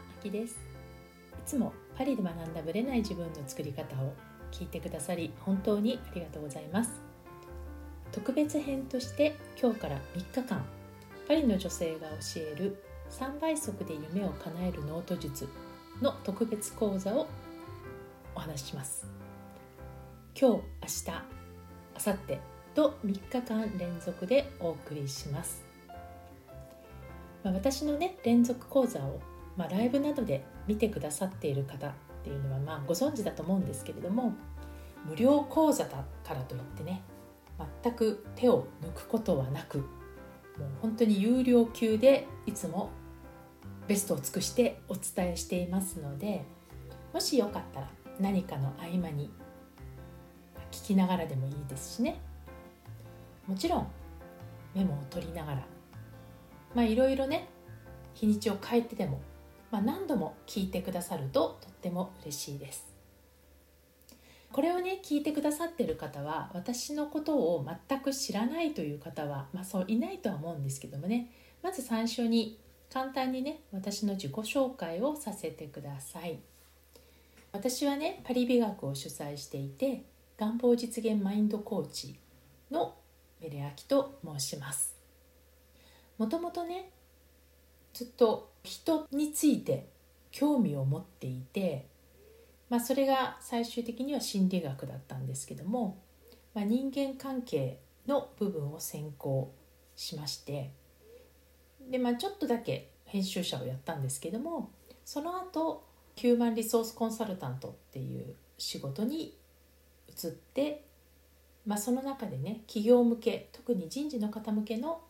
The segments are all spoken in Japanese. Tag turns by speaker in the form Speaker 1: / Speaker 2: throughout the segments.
Speaker 1: あきです。いつもパリで学んだブレない自分の作り方を聞いてくださり本当にありがとうございます。特別編として今日から3日間パリの女性が教える3倍速で夢を叶えるノート術の特別講座をお話しします。今日、明日、明後日と3日間連続でお送りします。ま、私のね連続講座を、まあ、ライブなどで見てくださっている方っていうのは、まあ、ご存知だと思うんですけれども無料講座だからといってね全く手を抜くことはなくもう本当に有料級でいつもベストを尽くしてお伝えしていますのでもしよかったら何かの合間に聞きながらでもいいですしね。もちろんメモを取りながらまあいろいろね日にちを変えてでも、まあ、何度も聞いてくださるととっても嬉しいです。これをね聞いてくださってる方は私のことを全く知らないという方は、まあ、そういないとは思うんですけどもね。まず最初に簡単にね私の自己紹介をさせてください。私はねパリ美学を主催していて願望実現マインドコーチのメレアキと申します。もともとねずっと人について興味を持っていて、まあ、それが最終的には心理学だったんですけども、まあ、人間関係の部分を専攻しましてで、まあ、ちょっとだけ編集者をやったんですけどもその後ヒューマンリソースコンサルタントっていう仕事に移って、まあ、その中でね企業向け特に人事の方向けの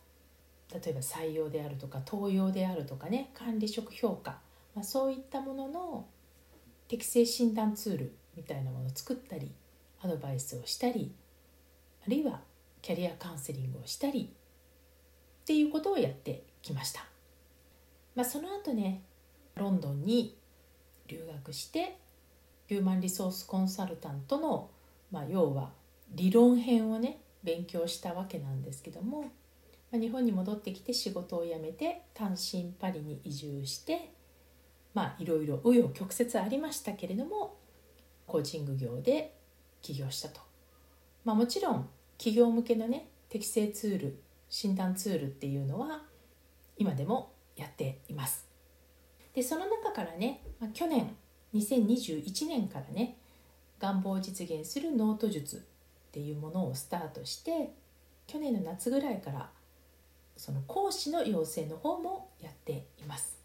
Speaker 1: 例えば採用であるとか登用であるとかね管理職評価、まあ、そういったものの適正診断ツールみたいなものを作ったりアドバイスをしたりあるいはキャリアカウンセリングをしたりっていうことをやってきました、まあ、その後ねロンドンに留学してヒューマンリソースコンサルタントの、まあ、要は理論編をね勉強したわけなんですけども日本に戻ってきて仕事を辞めて単身パリに移住してまあいろいろ紆余曲折ありましたけれどもコーチング業で起業したと、まあ、もちろん企業向けのね適正ツール診断ツールっていうのは今でもやっています。でその中からね、まあ、去年2021年からね願望を実現するノート術っていうものをスタートして去年の夏ぐらいからその講師の養成の方もやっています。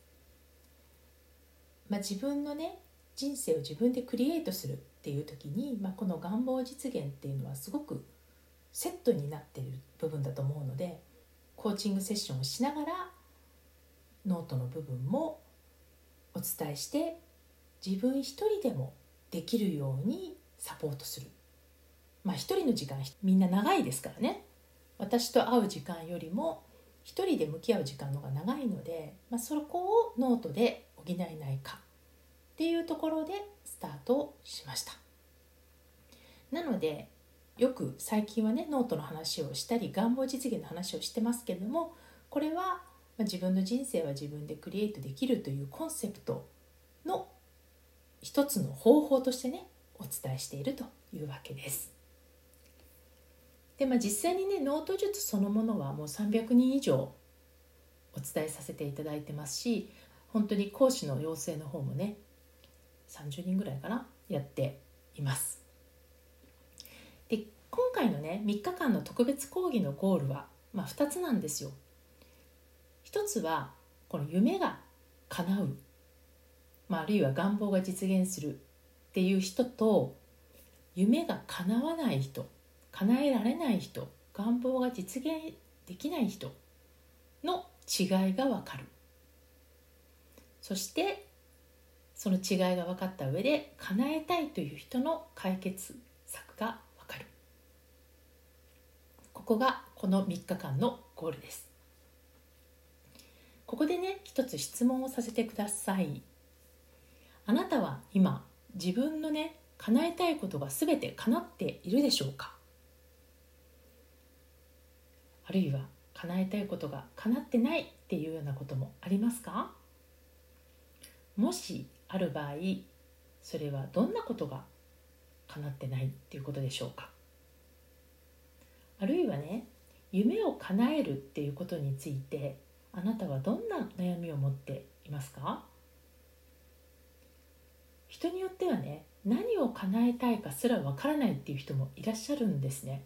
Speaker 1: まあ、自分のね人生を自分でクリエイトするっていう時に、まあ、この願望実現っていうのはすごくセットになっている部分だと思うのでコーチングセッションをしながらノートの部分もお伝えして自分一人でもできるようにサポートするまあ一人の時間みんな長いですからね私と会う時間よりも一人で向き合う時間の方が長いので、まあ、そこをノートで補えないかっていうところでスタートしました。なのでよく最近はねノートの話をしたり願望実現の話をしてますけどもこれは、自分の人生は自分でクリエイトできるというコンセプトの一つの方法としてねお伝えしているというわけです。で、まあ、実際にねノート術そのものはもう300人以上お伝えさせていただいてますし本当に講師の養成の方もね30人ぐらいかなやっています。で今回のね3日間の特別講義のゴールは、まあ、2つなんですよ。一つはこの夢が叶う、まあ、あるいは願望が実現するっていう人と夢が叶わない人叶えられない人願望が実現できない人の違いが分かる。そしてその違いが分かった上で叶えたいという人の解決策が分かる。ここがこの3日間のゴールです。ここでね一つ質問をさせてください。あなたは今自分のね叶えたいことが全て叶っているでしょうか？あるいは叶えたいことが叶ってないっていうようなこともありますか？もしある場合それはどんなことが叶ってないっていうことでしょうか？あるいはね夢を叶えるっていうことについてあなたはどんな悩みを持っていますか？人によってはね何を叶えたいかすらわからないっていう人もいらっしゃるんですね。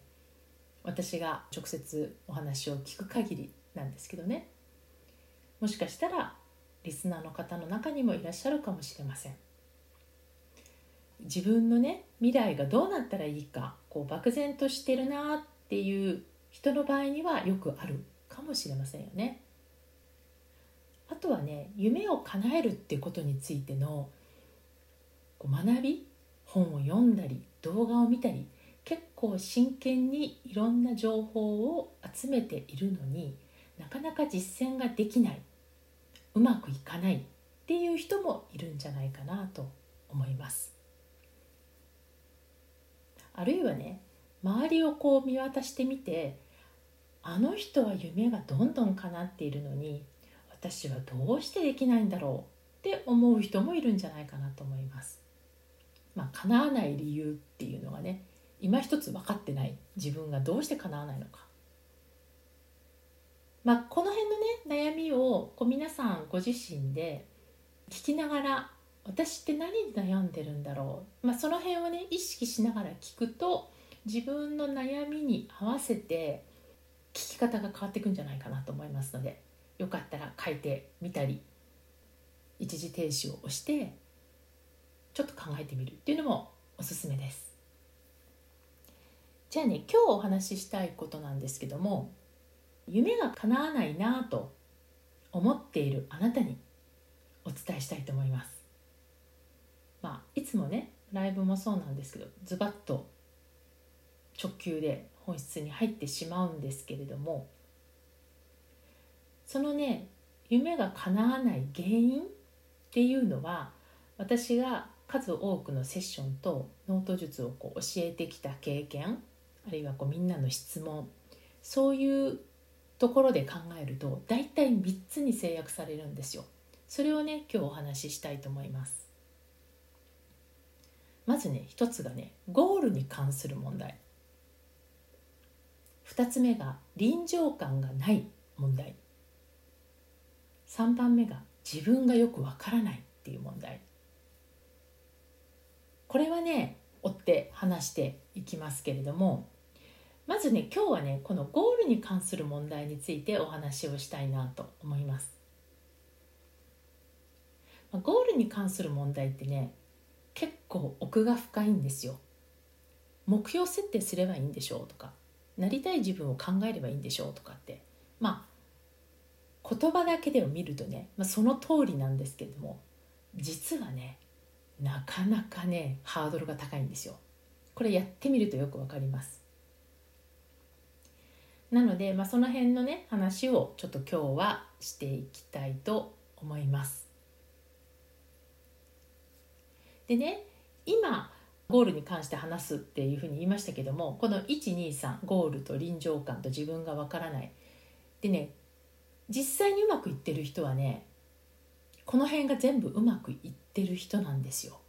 Speaker 1: 私が直接お話を聞く限りなんですけどね。もしかしたらリスナーの方の中にもいらっしゃるかもしれません。自分のね未来がどうなったらいいかこう漠然としてるなっていう人の場合にはよくあるかもしれませんよね。あとはね夢を叶えるってことについてのこう学び本を読んだり動画を見たり結構真剣にいろんな情報を集めているのになかなか実践ができないうまくいかないっていう人もいるんじゃないかなと思います。あるいはね周りをこう見渡してみてあの人は夢がどんどん叶っているのに私はどうしてできないんだろうって思う人もいるんじゃないかなと思います。まあ叶わない理由っていうのがね今一つ分かってない自分がどうして叶わないのかまあ、この辺のね悩みをこう皆さんご自身で聞きながら私って何に悩んでるんだろう、まあ、その辺をね意識しながら聞くと自分の悩みに合わせて聞き方が変わっていくんじゃないかなと思いますのでよかったら書いてみたり一時停止を押してちょっと考えてみるっていうのもおすすめです。じゃあね今日お話ししたいことなんですけども夢が叶わないなと思っているあなたにお伝えしたいと思います。まあ、いつもねライブもそうなんですけどズバッと直球で本質に入ってしまうんですけれどもそのね夢が叶わない原因っていうのは私が数多くのセッションとノート術をこう教えてきた経験あるいはこうみんなの質問そういうところで考えると大体3つに制約されるんですよ。それをね今日お話ししたいと思います。まずね一つがねゴールに関する問題2つ目が臨場感がない問題3番目が自分がよくわからないっていう問題これはね追って話していきますけれどもまずね今日はねこのゴールに関する問題についてお話をしたいなと思います。ゴールに関する問題ってね結構奥が深いんですよ。目標設定すればいいんでしょうとかなりたい自分を考えればいいんでしょうとかってまあ言葉だけでを見るとね、まあ、その通りなんですけれども実はねなかなかねハードルが高いんですよ。これやってみるとよくわかります。なので、まあ、その辺のね話をちょっと今日はしていきたいと思います。でね今ゴールに関して話すっていうふうに言いましたけどもこの123ゴールと臨場感と自分がわからないでね実際にうまくいってる人はねこの辺が全部うまくいってる人なんですよ。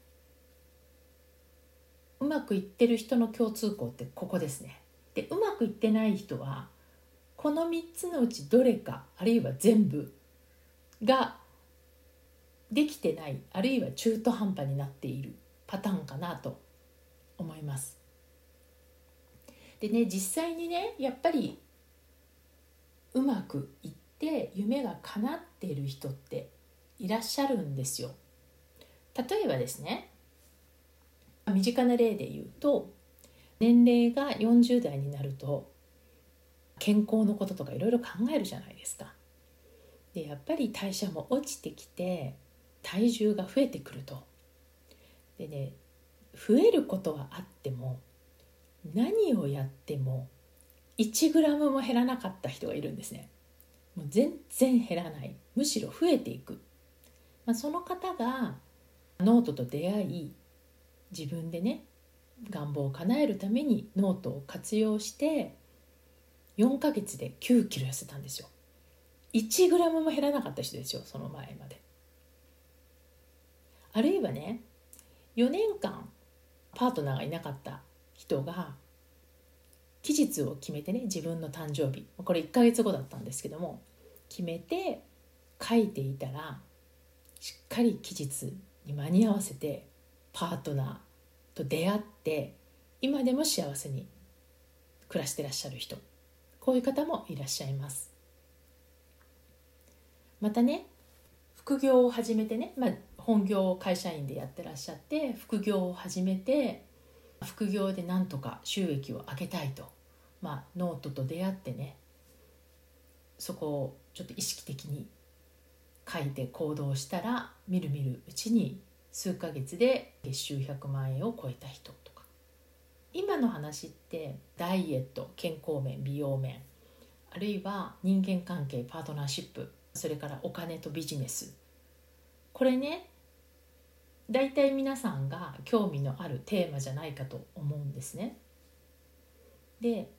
Speaker 1: うまくいってる人の共通項ってここですね。でうまくいってない人はこの3つのうちどれかあるいは全部ができてないあるいは中途半端になっているパターンかなと思います。でね実際にねやっぱりうまくいって夢が叶っている人っていらっしゃるんですよ。例えばですね身近な例で言うと年齢が40代になると健康のこととかいろいろ考えるじゃないですか。でやっぱり代謝も落ちてきて体重が増えてくると。でね増えることはあっても何をやっても 1g も減らなかった人がいるんですね。もう全然減らないむしろ増えていく、まあ、その方がノートと出会い自分でね願望を叶えるためにノートを活用して4ヶ月で9キロ痩せたんですよ。1グラムも減らなかった人ですよその前まで。あるいはね4年間パートナーがいなかった人が期日を決めてね自分の誕生日これ1ヶ月後だったんですけども決めて書いていたらしっかり期日に間に合わせてパートナーと出会って今でも幸せに暮らしてらっしゃる人。こういう方もいらっしゃいます。またね副業を始めてね、まあ、本業を会社員でやってらっしゃって副業を始めて副業でなんとか収益を上げたいと、まあ、ノートと出会ってねそこをちょっと意識的に書いて行動したらみるみるうちに数ヶ月で月収100万円を超えた人とか今の話ってダイエット健康面美容面あるいは人間関係パートナーシップそれからお金とビジネスこれね大体皆さんが興味のあるテーマじゃないかと思うんですね。で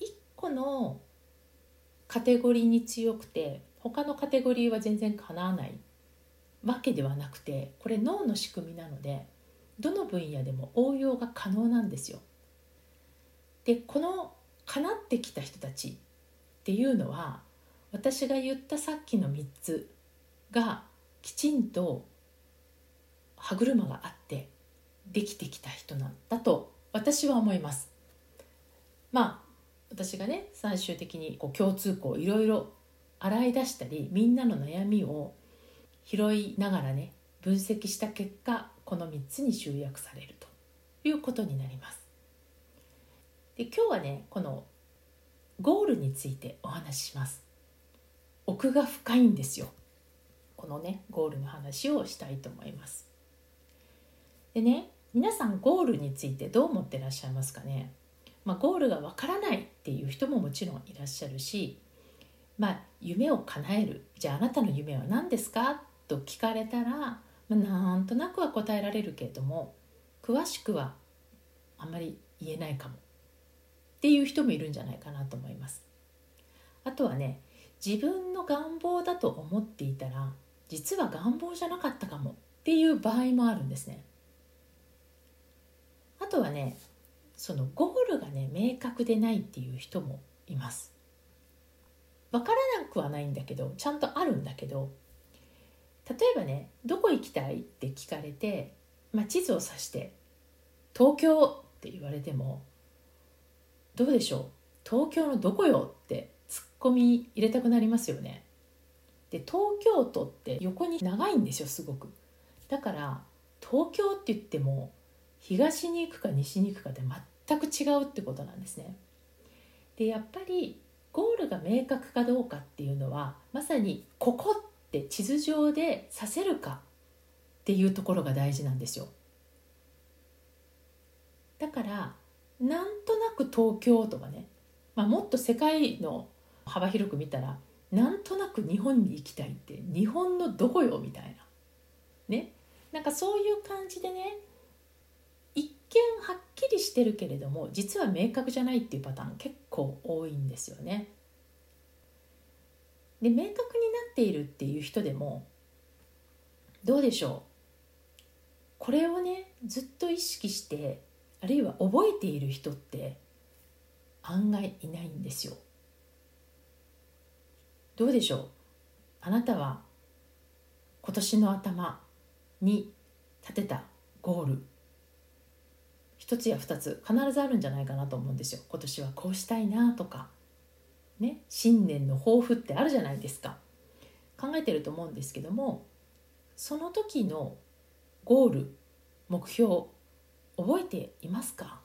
Speaker 1: 1個のカテゴリーに強くて他のカテゴリーは全然かなわないわけではなくてこれ脳の仕組みなのでどの分野でも応用が可能なんですよ。でこのかなってきた人たちっていうのは私が言ったさっきの3つがきちんと歯車があってできてきた人なんだと私は思いますまあ私がね最終的にこう共通項いろいろ洗い出したりみんなの悩みを拾いながらね分析した結果この3つに集約されるということになります。で今日はねこのゴールについてお話しします。奥が深いんですよ。このねゴールの話をしたいと思います。でね皆さんゴールについてどう思ってらっしゃいますかね、まあ、ゴールがわからないっていう人ももちろんいらっしゃるしまあ夢を叶える。じゃああなたの夢は何ですか？と聞かれたら、まあ、なんとなくは答えられるけれども詳しくはあんまり言えないかも。っていう人もいるんじゃないかなと思います。あとはね自分の願望だと思っていたら実は願望じゃなかったかも。っていう場合もあるんですね。あとはねそのゴールがね明確でないっていう人もいます。分からなくはないんだけどちゃんとあるんだけど例えばね「どこ行きたい?」って聞かれて、まあ、地図を指して「東京」って言われてもどうでしょう？東京のどこよってツッコミ入れたくなりますよね。で東京都って横に長いんですよすごく。だから東京って言っても東に行くか西に行くかで全く違うってことなんですね。でやっぱりゴールが明確かどうかっていうのはまさにここって地図上でさせるかっていうところが大事なんですよ。だからなんとなく東京とかね、まあ、もっと世界の幅広く見たらなんとなく日本に行きたいって日本のどこよみたいなねなんかそういう感じでね見はっきりしてるけれども実は明確じゃないっていうパターン結構多いんですよね。で明確になっているっていう人でもどうでしょう？これをねずっと意識してあるいは覚えている人って案外いないんですよ。どうでしょう？あなたは今年の頭に立てたゴール一つや二つ必ずあるんじゃないかなと思うんですよ。今年はこうしたいなとか。ね新年の抱負ってあるじゃないですか。考えてると思うんですけどもその時のゴール目標覚えていますか？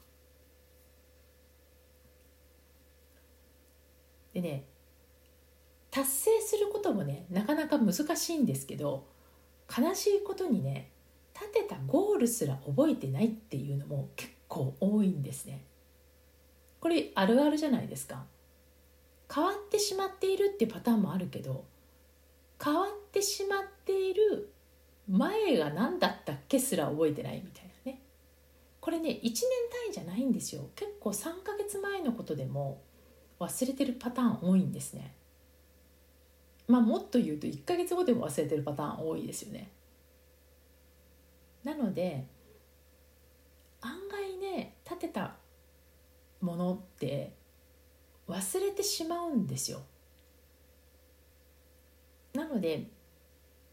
Speaker 1: でね達成することもねなかなか難しいんですけど悲しいことにね立てたゴールすら覚えてないっていうのも結構多いんですね。これあるあるじゃないですか。変わってしまっているっていうパターンもあるけど変わってしまっている前が何だったっけすら覚えてないみたいなねこれね1年単位じゃないんですよ結構3ヶ月前のことでも忘れてるパターン多いんですねまあもっと言うと1ヶ月後でも忘れてるパターン多いですよねなので案外ね立てたものって忘れてしまうんですよ。なので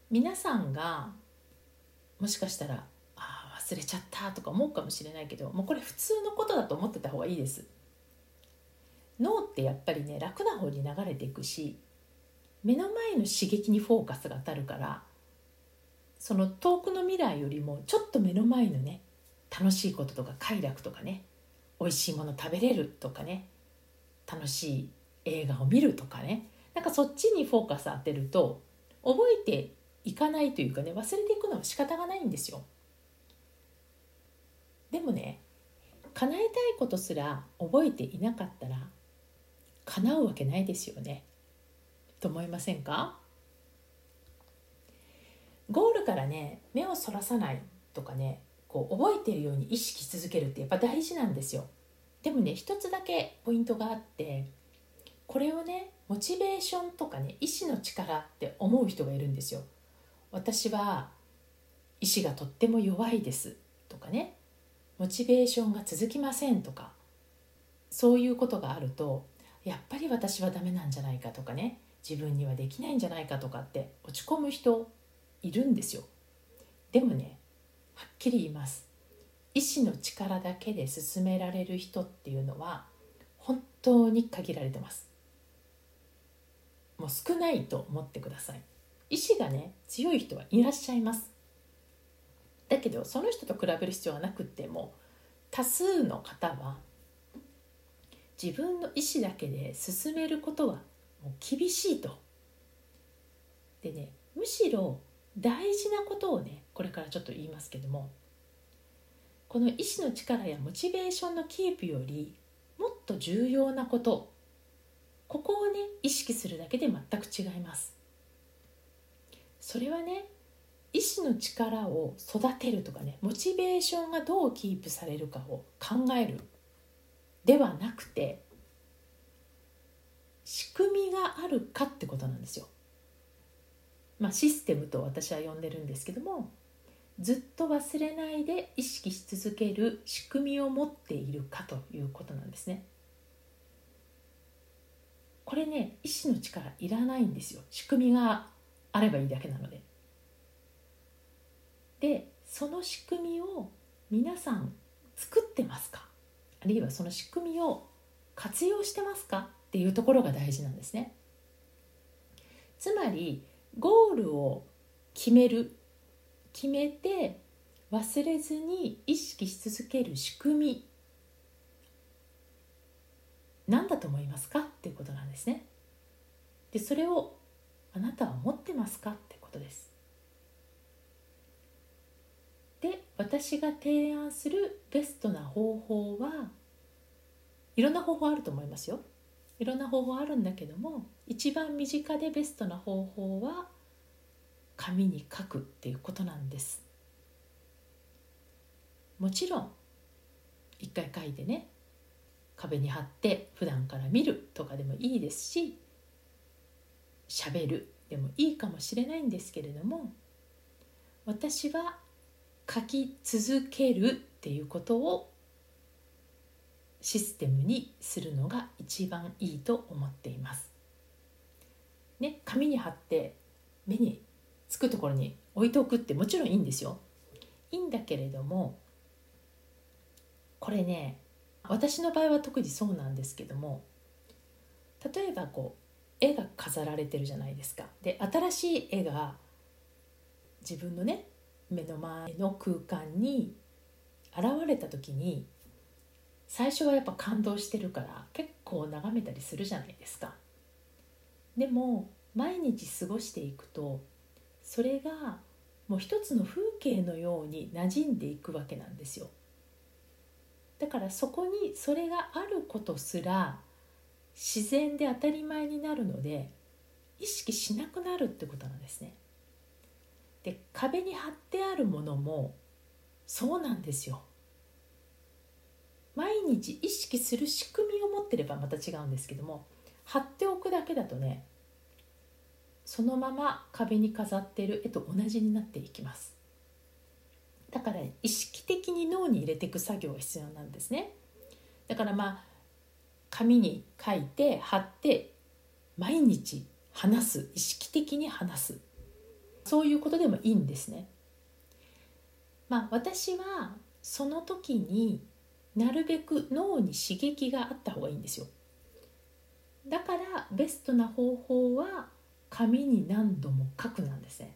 Speaker 1: 皆さんがもしかしたら「ああ忘れちゃった」とか思うかもしれないけどもうこれ普通のことだと思ってた方がいいです。脳ってやっぱりね楽な方に流れていくし目の前の刺激にフォーカスが当たるからその遠くの未来よりもちょっと目の前のね楽しいこととか快楽とかね美味しいもの食べれるとかね楽しい映画を見るとかねなんかそっちにフォーカス当てると覚えていかないというかね忘れていくのは仕方がないんですよ。でもね叶えたいことすら覚えていなかったら叶うわけないですよね。と思いませんか？ゴールからね目をそらさないとかねこう覚えているように意識し続けるってやっぱ大事なんですよ。でもね一つだけポイントがあってこれをねモチベーションとかね意志の力って思う人がいるんですよ。私は意志がとっても弱いですとかねモチベーションが続きませんとかそういうことがあるとやっぱり私はダメなんじゃないかとかね自分にはできないんじゃないかとかって落ち込む人いるんですよ。でもねはっきり言います。意志の力だけで進められる人っていうのは本当に限られてます。もう少ないと思ってください。意志がね強い人はいらっしゃいます。だけどその人と比べる必要はなくても多数の方は自分の意思だけで進めることはもう厳しいと。でねむしろ大事なことをねこれからちょっと言いますけどもこの意志の力やモチベーションのキープよりもっと重要なことここをね意識するだけで全く違います。それはね意志の力を育てるとかねモチベーションがどうキープされるかを考えるではなくて仕組みがあるかってことなんですよ。まあ、システムと私は呼んでるんですけどもずっと忘れないで意識し続ける仕組みを持っているかということなんですね。これね意志の力いらないんですよ仕組みがあればいいだけなので。でその仕組みを皆さん作ってますか？あるいはその仕組みを活用してますかっていうところが大事なんですね。つまりゴールを決める決めて忘れずに意識し続ける仕組み何だと思いますか？っていうことなんですね。でそれをあなたは持ってますか？ってことです。で私が提案するベストな方法はいろんな方法あると思いますよ。いろんな方法あるんだけども一番身近でベストな方法は紙に書くっていうことなんですもちろん一回書いてね壁に貼って普段から見るとかでもいいですし喋るでもいいかもしれないんですけれども私は書き続けるっていうことをシステムにするのが一番いいと思っています。ね、紙に貼って目につくところに置いておくってもちろんいいんですよ。いいんだけれどもこれね私の場合は特にそうなんですけども例えばこう絵が飾られてるじゃないですか。で新しい絵が自分のね目の前の空間に現れた時に最初はやっぱ感動してるから結構眺めたりするじゃないですかでも毎日過ごしていくとそれがもう一つの風景のように馴染んでいくわけなんですよ。だからそこにそれがあることすら自然で当たり前になるので意識しなくなるってことなんですね。で壁に貼ってあるものもそうなんですよ。毎日意識する仕組みを持ってればまた違うんですけども貼っておくだけだとねそのまま壁に飾っている絵と同じになっていきます。だから意識的に脳に入れていく作業が必要なんですね。だからまあ紙に書いて貼って毎日話す。意識的に話す。そういうことでもいいんですね。まあ私はその時になるべく脳に刺激があった方がいいんですよ。だからベストな方法は紙に何度も書くなんですね。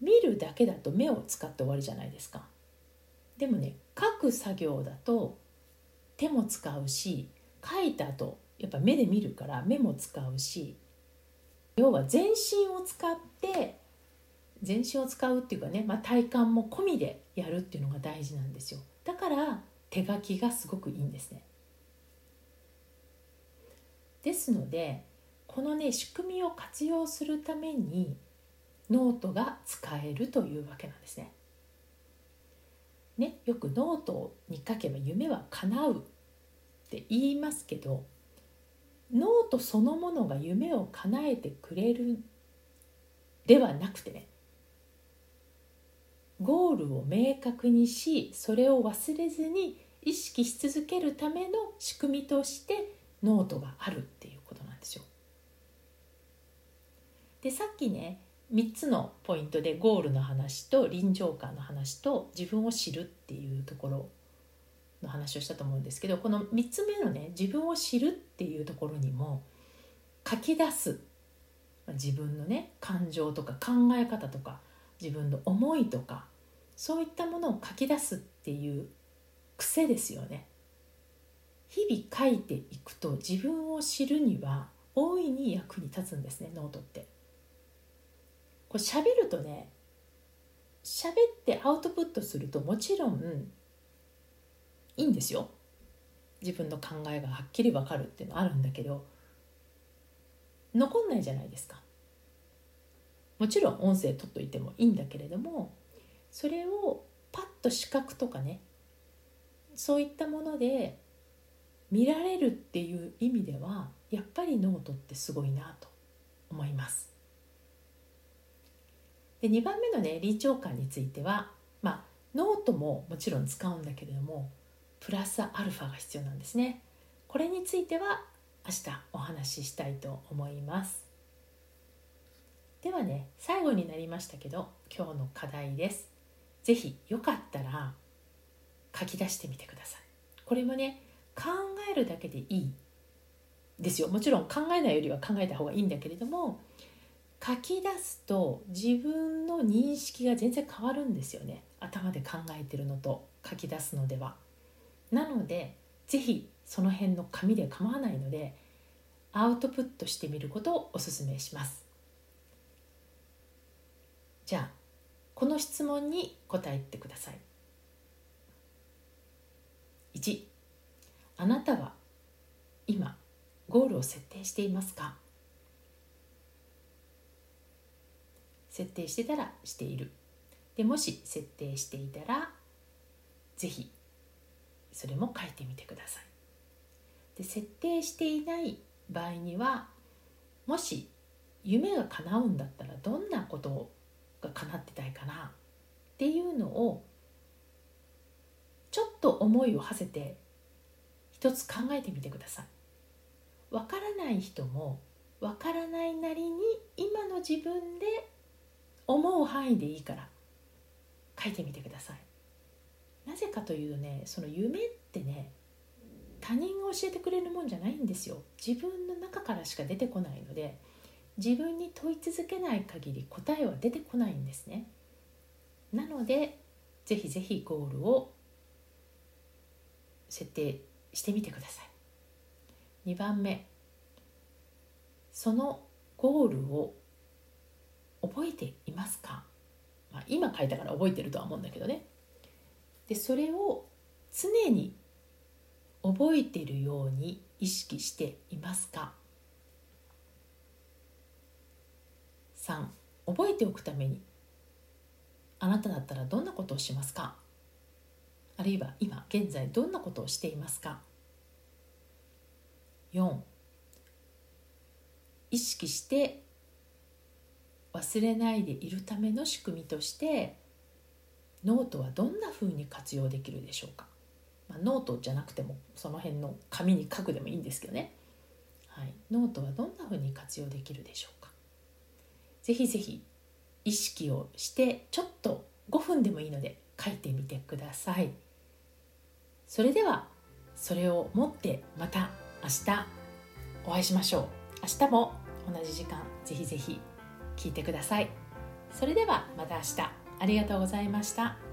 Speaker 1: 見るだけだと目を使って終わりじゃないですか。でもね書く作業だと手も使うし書いた後やっぱ目で見るから目も使うし要は全身を使って全身を使うっていうかね、まあ、体幹も込みでやるっていうのが大事なんですよ。だから手書きがすごくいいんですね。ですのでこのね仕組みを活用するためにノートが使えるというわけなんですね。ねよくノートに書けば夢は叶うって言いますけどノートそのものが夢を叶えてくれるではなくてねゴールを明確にしそれを忘れずに意識し続けるための仕組みとしてノートがあるっていうことなんですよ。でさっきね3つのポイントでゴールの話と臨場感の話と自分を知るっていうところの話をしたと思うんですけどこの3つ目のね自分を知るっていうところにも書き出す自分のね感情とか考え方とか自分の思いとかそういったものを書き出すっていう癖ですよね。日々書いていくと自分を知るには大いに役に立つんですねノートって。これ喋るとね喋ってアウトプットするともちろんいいんですよ自分の考えがはっきり分かるっていうのはあるんだけど残んないじゃないですかもちろん音声取っといてもいいんだけれどもそれをパッと視覚とかねそういったもので見られるっていう意味ではやっぱりノートってすごいなと思います。で2番目のね臨場感についてはまあノートももちろん使うんだけれどもプラスアルファが必要なんですね。これについては明日お話ししたいと思います。ではね最後になりましたけど今日の課題です。是非よかったら書き出してみてください。これもね考えるだけでいいですよもちろん考えないよりは考えた方がいいんだけれども書き出すと自分の認識が全然変わるんですよね頭で考えてるのと書き出すのでは。なので是非その辺の紙で構わないのでアウトプットしてみることをおすすめします。じゃあこの質問に答えてください。1あなたは今ゴールを設定していますか？設定してたらしているでもし設定していたら是非それも書いてみてくださいで設定していない場合にはもし夢が叶うんだったらどんなことが叶ってたいかなっていうのをちょっと思いを馳せて一つ考えてみてください。わからない人もわからないなりに今の自分で思う範囲でいいから書いてみてください。なぜかというとねその夢ってね他人が教えてくれるもんじゃないんですよ。自分の中からしか出てこないので自分に問い続けない限り答えは出てこないんですね。なのでぜひぜひゴールを設定してみてください。2番目そのゴールを覚えていますか、まあ、今書いたから覚えてるとは思うんだけどね。でそれを常に覚えているように意識していますか？3覚えておくために。あなただったらどんなことをしますか？あるいは今現在どんなことをしていますか？4意識して忘れないでいるための仕組みとしてノートはどんな風に活用できるでしょうか、まあ、ノートじゃなくてもその辺の紙に書くでもいいんですけどね、はい、ノートはどんな風に活用できるでしょうか？ぜひぜひ意識をしてちょっと5分でもいいので書いてみてください。それではそれを持ってまた明日お会いしましょう。明日も同じ時間ぜひぜひ。聞いてくださいそれではまた明日ありがとうございました。